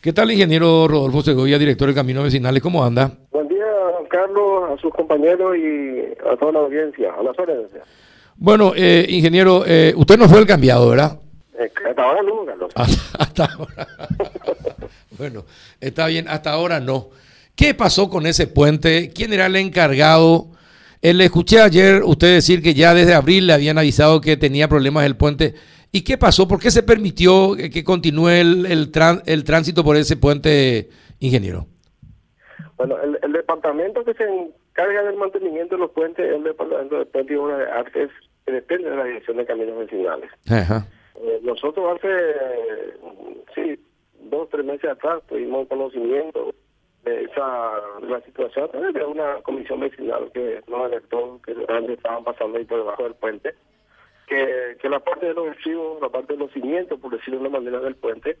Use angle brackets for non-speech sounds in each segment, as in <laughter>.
¿Qué tal, ingeniero Rodolfo Segovia, director de Caminos Vecinales? ¿Cómo anda? Buen día, Carlos, a sus compañeros y a toda la audiencia, a las órdenes. Bueno, eh, ingeniero, eh, usted no fue el cambiado, ¿verdad? Eh, hasta ahora no, Carlos. Hasta, hasta ahora. <laughs> bueno, está bien, hasta ahora no. ¿Qué pasó con ese puente? ¿Quién era el encargado? Eh, le escuché ayer usted decir que ya desde abril le habían avisado que tenía problemas el puente. ¿Y qué pasó? ¿Por qué se permitió que continúe el, el, el tránsito por ese puente, ingeniero? Bueno, el, el departamento que se encarga del mantenimiento de los puentes es el departamento de puentes y obras de artes que depende de la dirección de caminos vecinales. Ajá. Eh, nosotros hace, eh, sí, dos, tres meses atrás tuvimos conocimiento de esa de la situación a través de una comisión vecinal que nos alertó que realmente estaban pasando ahí por debajo del puente, que, que la parte de los estribos, la parte de los cimientos, por decirlo de una manera, del puente,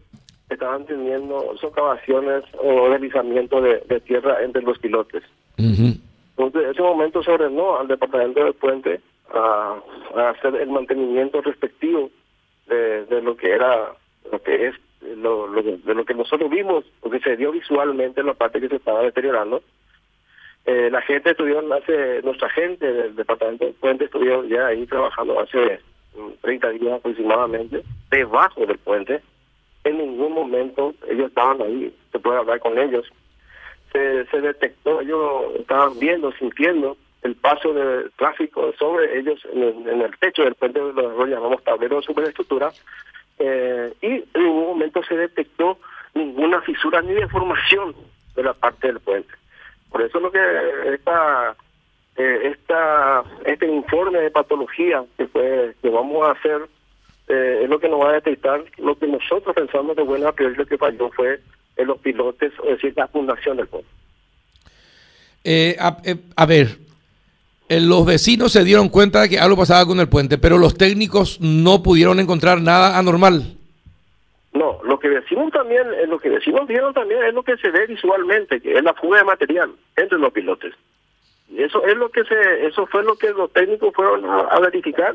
estaban teniendo socavaciones o deslizamiento de, de tierra entre los pilotes. Entonces, en ese momento se ordenó al departamento del puente a, a hacer el mantenimiento respectivo de, de lo que era, lo que es, lo, de lo que nosotros vimos, porque se dio visualmente la parte que se estaba deteriorando. Eh, la gente estuvieron hace, nuestra gente del departamento del puente estuvieron ya ahí trabajando hace mm, 30 días aproximadamente, debajo del puente. En ningún momento ellos estaban ahí, se puede hablar con ellos se, detectó, ellos estaban viendo, sintiendo el paso de tráfico sobre ellos en el, techo del puente, lo, lo llamamos tablero de superestructura, eh, y en ningún momento se detectó ninguna fisura ni deformación de la parte del puente. Por eso lo que esta, eh, esta, este informe de patología que, fue, que vamos a hacer eh, es lo que nos va a detectar lo que nosotros pensamos de buena priori lo que falló fue en los pilotes, es decir, la fundación del puente. Eh, a, eh, a ver, los vecinos se dieron cuenta de que algo pasaba con el puente, pero los técnicos no pudieron encontrar nada anormal. No, lo que decimos también, eh, lo que decimos vieron también es lo que se ve visualmente, que es la fuga de material entre los pilotes. Eso es lo que se, eso fue lo que los técnicos fueron a, verificar.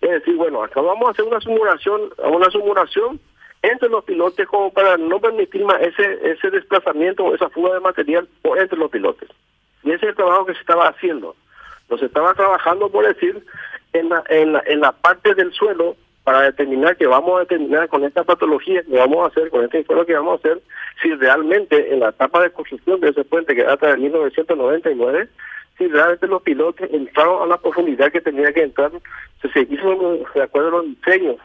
Es decir, bueno, acá vamos a hacer una simulación, una simulación entre los pilotes como para no permitir más ese, ese desplazamiento o esa fuga de material entre los pilotes. Y ese es el trabajo que se estaba haciendo. Nos estaba trabajando, por decir, en la, en la, en la parte del suelo para determinar que vamos a determinar con esta patología que vamos a hacer, con este informe que vamos a hacer, si realmente en la etapa de construcción de ese puente que data de 1999, si realmente los pilotos entraron a la profundidad que tenía que entrar, si se hizo de acuerdo a los diseños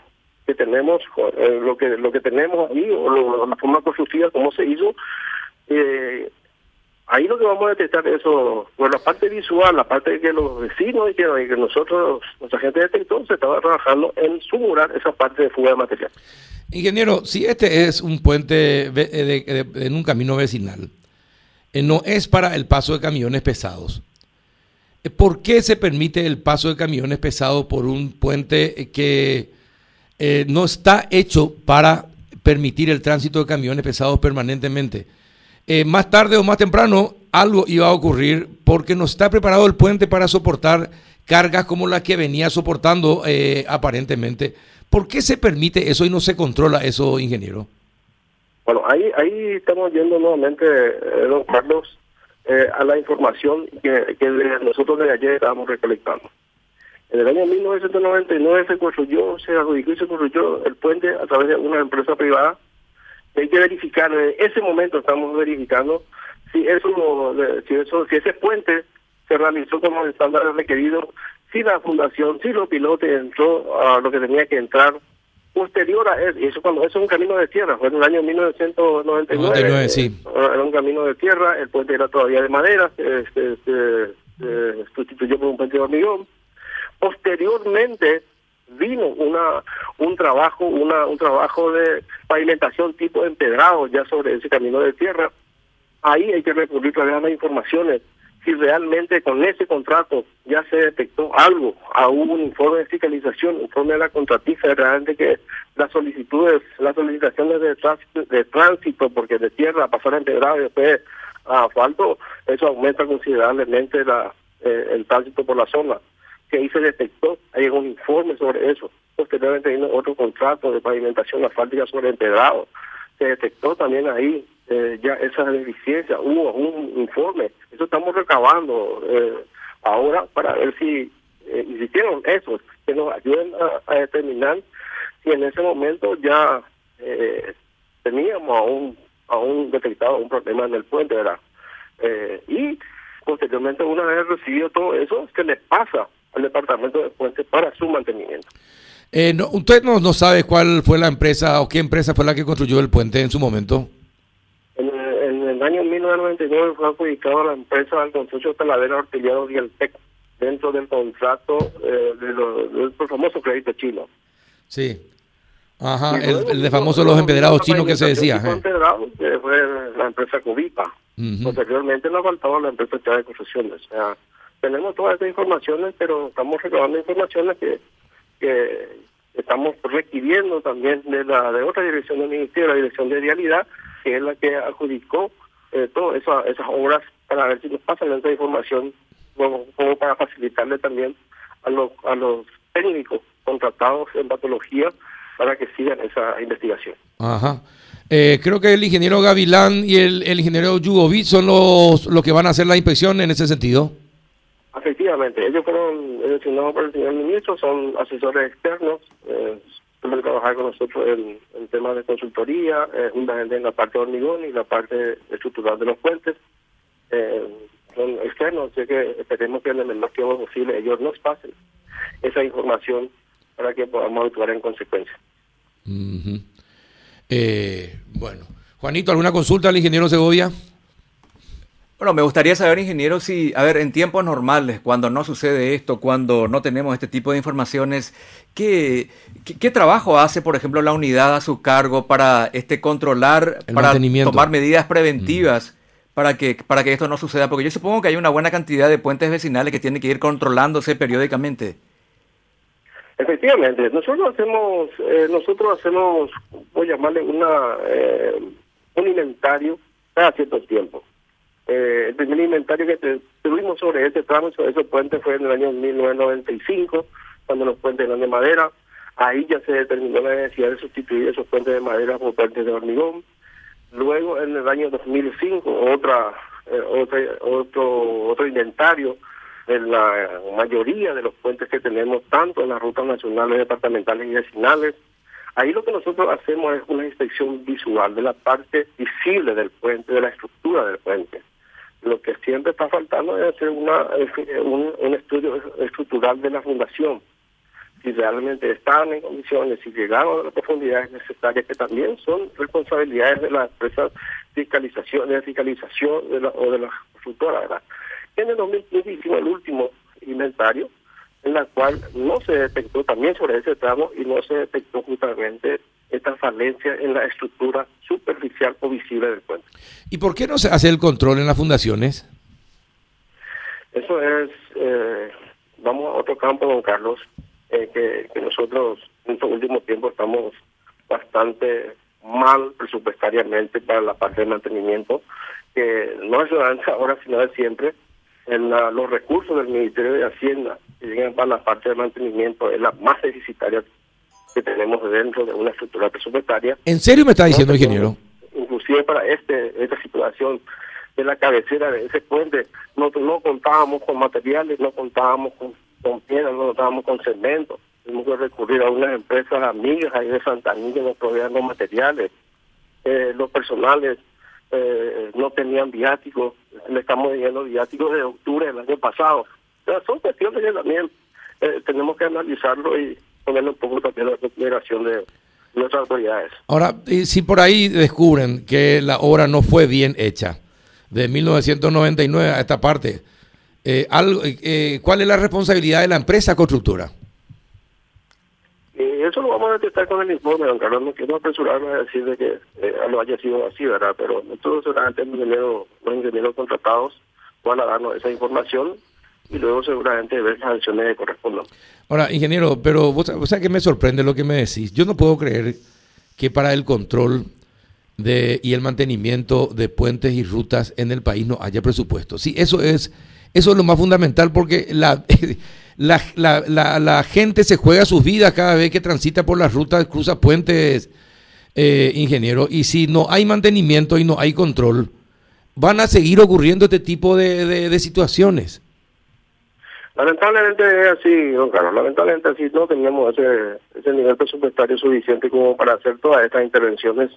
que tenemos, eh, lo que lo que tenemos ahí, o lo- la forma constructiva, cómo se hizo, eh, ahí lo que vamos a detectar es eso, por la parte visual, la parte que los vecinos y que, nosotros, nuestra gente detectó, se estaba trabajando en sumurar esa parte de fuga de material. Ingeniero, si este es un puente eh, de- de- en un camino vecinal, eh, no es para el paso de camiones pesados. Eh, ¿Por qué se permite el paso de camiones pesados por un puente que no está hecho para permitir el tránsito de camiones pesados permanentemente? Eh, más tarde o más temprano algo iba a ocurrir porque no está preparado el puente para soportar cargas como la que venía soportando eh, aparentemente. ¿Por qué se permite eso y no se controla eso, ingeniero? Bueno, ahí ahí estamos yendo nuevamente, eh, don Carlos, eh, a la información que, que de- nosotros desde ayer estábamos recolectando. En el año 1999 se construyó, se adjudicó y se construyó el puente a través de una empresa privada. Hay que verificar, en ese momento estamos verificando si eso, si eso, si ese puente se realizó como el estándar requerido, si la fundación, si los pilotos entró a lo que tenía que entrar, posterior a eso, y eso cuando eso es un camino de tierra, fue en el año 1999. 99, sí. eh, Era un camino de tierra, el puente era todavía de madera, se, se- se- se sustituyó por un puente de hormigón. Posteriormente vino una un trabajo una un trabajo de pavimentación tipo empedrado ya sobre ese camino de tierra ahí hay que recurrir a las informaciones si realmente con ese contrato ya se detectó algo, a un informe de fiscalización, informe de la contratista, realmente que las solicitudes, las solicitaciones de tránsito, de tránsito porque de tierra pasar a empedrado y después asfalto, eso aumenta considerablemente la, eh, el tránsito por la zona. Que ahí se detectó, hay un informe sobre eso. Posteriormente vino otro contrato de pavimentación asfáltica sobre empedrado. se detectó también ahí eh, ya esa deficiencia, hubo un informe, eso estamos recabando eh, ahora para ver si eh, existieron esos que nos ayuden a, determinar si en ese momento ya eh, teníamos aún, aún detectado un problema en el puente, ¿verdad? y posteriormente, una vez recibido todo eso, se le pasa al departamento de puente para su mantenimiento. ¿Usted no, no sabe cuál fue la empresa o qué empresa fue la que construyó el puente en su momento? En, el año 1999 fue adjudicado a la empresa del consorcio Talavera Artillero y el TEC dentro del contrato eh, del famoso crédito chino. Sí. Ajá, el, de famoso los empedrados chinos que se decía. Que fue la empresa Cubipa. Posteriormente nos faltaba la empresa de Construcciones. O sea, tenemos todas estas informaciones, pero estamos recabando informaciones que, estamos requiriendo también de la de otra dirección del Ministerio, la Dirección de Vialidad, que es la que adjudicó eh, todas esas obras para ver si nos pasan esa información como, como para facilitarle también a los, a los técnicos contratados en patología para que sigan esa investigación. Ajá. Eh, creo que el ingeniero Gavilán y el, el ingeniero Yugovic son los, los que van a hacer la inspección en ese sentido. Efectivamente, ellos fueron designados por el señor ministro, son asesores externos, eh, suelen trabajar con nosotros en, en temas de consultoría, eh, juntamente en la parte de hormigón y la parte estructural de los puentes. Eh, son externos, así que esperemos que en el menor tiempo posible ellos nos pasen esa información para que podamos actuar en consecuencia. eh, bueno, Juanito, ¿alguna consulta al ingeniero Segovia? Bueno, me gustaría saber, ingeniero, si, a ver, en tiempos normales, cuando no sucede esto, cuando no tenemos este tipo de informaciones, ¿qué, qué, trabajo hace, por ejemplo, la unidad a su cargo para este controlar, para tomar medidas preventivas? para que, para que esto no suceda? Porque yo supongo que hay una buena cantidad de puentes vecinales que tienen que ir controlándose periódicamente. Efectivamente, nosotros hacemos, eh, nosotros hacemos, voy a llamarle una, eh, un inventario cada cierto tiempo. Eh, el primer inventario que tuvimos sobre ese tramo, sobre ese puente, fue en el año 1995, cuando los puentes eran de madera. Ahí ya se determinó la necesidad de sustituir esos puentes de madera por puentes de hormigón. Luego, en el año 2005, otra, eh, otra otro, otro inventario de la mayoría de los puentes que tenemos, tanto en las rutas nacionales, departamentales y vecinales. Ahí lo que nosotros hacemos es una inspección visual de la parte visible del puente, de la estructura del puente. Lo que siempre está faltando es hacer una, un, un estudio estructural de la fundación si realmente están en condiciones, si llegaron a las profundidades necesarias, que también son responsabilidades de las empresas fiscalización, de fiscalización de la, o de la constructora. ¿verdad? En el 2015 hicimos el último inventario, en la cual no se detectó también sobre ese tramo y no se detectó justamente esta falencia en la estructura superficial o visible del puente. ¿Y por qué no se hace el control en las fundaciones? Eso es, eh, vamos a otro campo, don Carlos. Eh, que, nosotros en estos últimos tiempos estamos bastante mal presupuestariamente para la parte de mantenimiento, que no es solamente ahora, sino de siempre. En los recursos del Ministerio de Hacienda que llegan para la parte de mantenimiento es la más deficitaria que tenemos dentro de una estructura presupuestaria. ¿En serio me está diciendo, ingeniero? Inclusive para este esta situación de la cabecera de ese puente, nosotros no contábamos con materiales, no contábamos con con piedra, no estábamos con cemento. Tuvimos que recurrir a unas empresas amigas ahí de Santa Anita que nos proveían los materiales. Eh, los personales eh, no tenían viáticos, le estamos diciendo viáticos de octubre del año pasado. son cuestiones que también eh, tenemos que analizarlo y ponerle un poco también la consideración de nuestras autoridades. Ahora, si por ahí descubren que la obra no fue bien hecha, de 1999 a esta parte, eh, algo, eh, eh, ¿Cuál es la responsabilidad de la empresa constructora? Eh, eso lo vamos a detectar con el informe, don Carlos. No quiero apresurarme a decir de que no haya sido así, ¿verdad? Pero nosotros seguramente los ingenieros contratados van a darnos esa información y luego seguramente ver las acciones que correspondan. Ahora, ingeniero, pero vos, vos sabés que me sorprende lo que me decís. Yo no puedo creer que para el control de, y el mantenimiento de puentes y rutas en el país no haya presupuesto. Sí, eso es eso es lo más fundamental porque la, <laughs> la, la, la, gente se juega sus vidas cada vez que transita por las rutas, cruza puentes. eh, ingeniero, y si no hay mantenimiento y no hay control, van a seguir ocurriendo este tipo de, de situaciones. Lamentablemente es así, don Carlos, lamentablemente así no tenemos ese, ese nivel presupuestario suficiente como para hacer todas estas intervenciones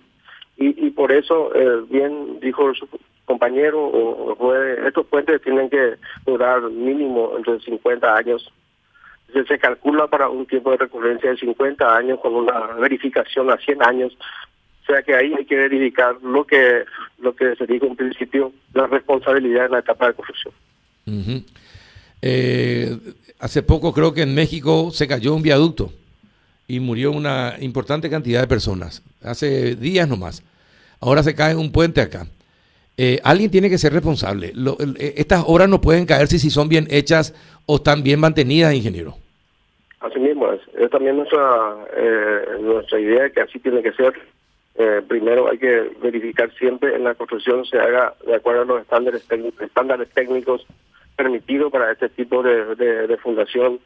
y, y por eso, eh, bien dijo su compañero, o, estos puentes tienen que durar mínimo entre 50 años. Se, se calcula para un tiempo de recurrencia de 50 años con una verificación a 100 años. O sea que ahí hay que verificar lo que lo que se dijo en principio, la responsabilidad en la etapa de construcción. Eh, hace poco creo que en México se cayó un viaducto y murió una importante cantidad de personas, hace días nomás. Ahora se cae un puente acá. Eh, alguien tiene que ser responsable. Eh, estas obras no pueden caerse si son bien hechas o están bien mantenidas, ingeniero. Así mismo es. Es también nuestra, nuestra idea de que así tiene que ser. primero hay que verificar siempre en la construcción se haga de acuerdo a los estándares estándares técnicos permitido para este tipo de, de, fundación.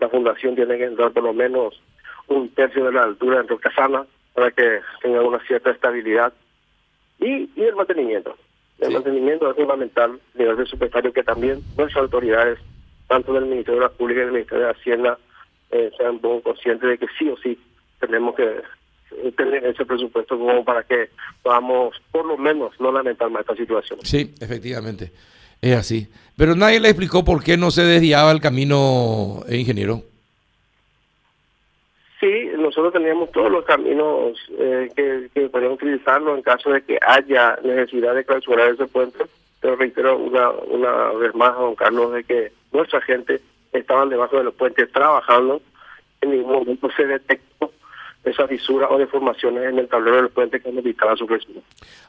La fundación tiene que entrar por lo menos un tercio de la altura de casana para que tenga una cierta estabilidad. Y, y el mantenimiento. El mantenimiento es fundamental a nivel presupuestario que también nuestras autoridades, tanto del Ministerio de la Pública y del Ministerio de Hacienda, eh, sean conscientes de que sí o sí tenemos que eh, tener ese presupuesto como para que podamos por lo menos no lamentar más esta situación. Sí, efectivamente. Es así. Pero nadie le explicó por qué no se desviaba el camino, eh, ingeniero. Sí, nosotros teníamos todos los caminos eh, que, que podíamos utilizarlo en caso de que haya necesidad de clausurar ese puente. Pero reitero una, una vez más, don Carlos, de que nuestra gente estaban debajo de los puentes trabajando. En ningún momento se detectó esa fisura o deformaciones en el tablero del puente que necesitaba su presión.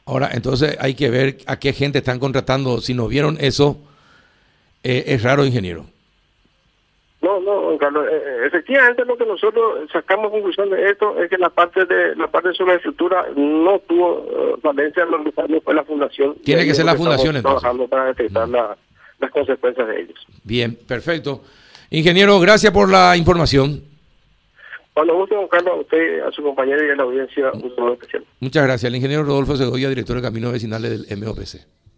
Ahora, entonces hay que ver a qué gente están contratando. Si no vieron eso, eh, es raro, ingeniero. No, no, Carlos, eh, eh, efectivamente lo que nosotros sacamos conclusión de esto es que la parte de la parte de su estructura no tuvo valencia, lo que fue la fundación. Tiene que ser la fundación entonces. Trabajando para detectar las consecuencias de ellos. Bien, perfecto. Ingeniero, gracias por la información. Cuando guste, don Carlos, a usted, a su compañero y a la audiencia, un saludo especial. Muchas gracias. El ingeniero Rodolfo Segovia, director de Caminos Vecinales del MOPC.